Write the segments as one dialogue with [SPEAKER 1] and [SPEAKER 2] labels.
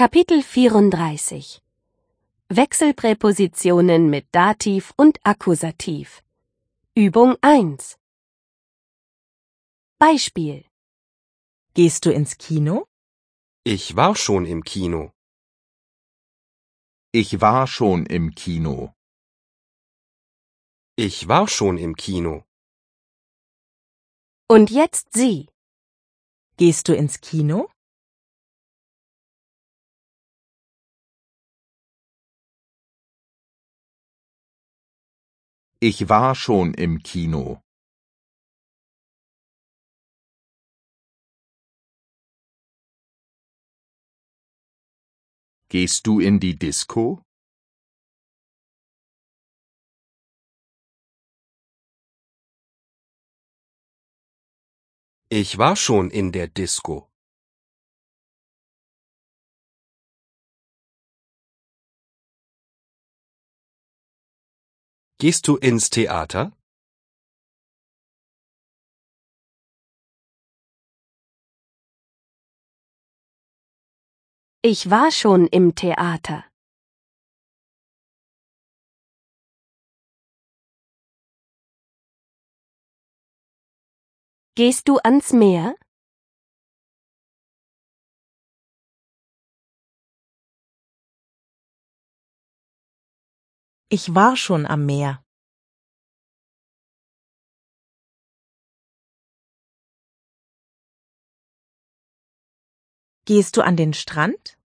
[SPEAKER 1] Kapitel 34 Wechselpräpositionen mit Dativ und Akkusativ Übung 1 Beispiel
[SPEAKER 2] Gehst du ins Kino?
[SPEAKER 3] Ich war schon im Kino.
[SPEAKER 4] Ich war schon im Kino.
[SPEAKER 3] Ich war schon im Kino.
[SPEAKER 1] Und jetzt Sie.
[SPEAKER 2] Gehst du ins Kino?
[SPEAKER 4] Ich war schon im Kino. Gehst du in die Disco?
[SPEAKER 3] Ich war schon in der Disco. Gehst du ins Theater?
[SPEAKER 1] Ich war schon im Theater. Gehst du ans Meer?
[SPEAKER 2] Ich war schon am Meer. Gehst du an den Strand?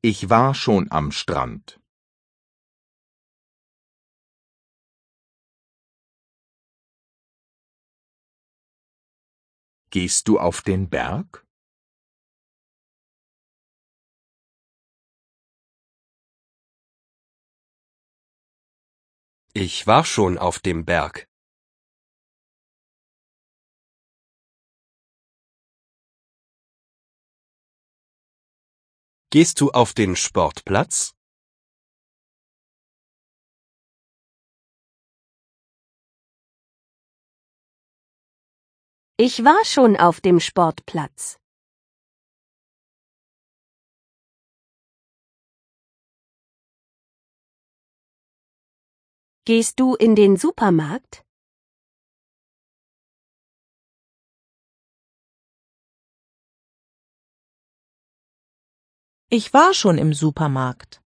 [SPEAKER 4] Ich war schon am Strand. Gehst du auf den Berg?
[SPEAKER 3] Ich war schon auf dem Berg. Gehst du auf den Sportplatz?
[SPEAKER 1] Ich war schon auf dem Sportplatz. Gehst du in den Supermarkt?
[SPEAKER 2] Ich war schon im Supermarkt.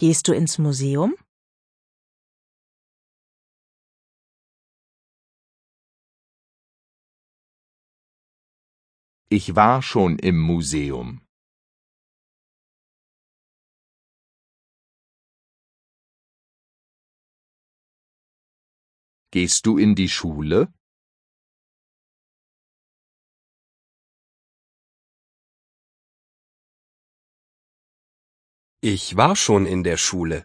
[SPEAKER 2] Gehst du ins Museum?
[SPEAKER 4] Ich war schon im Museum. Gehst du in die Schule?
[SPEAKER 3] Ich war schon in der Schule.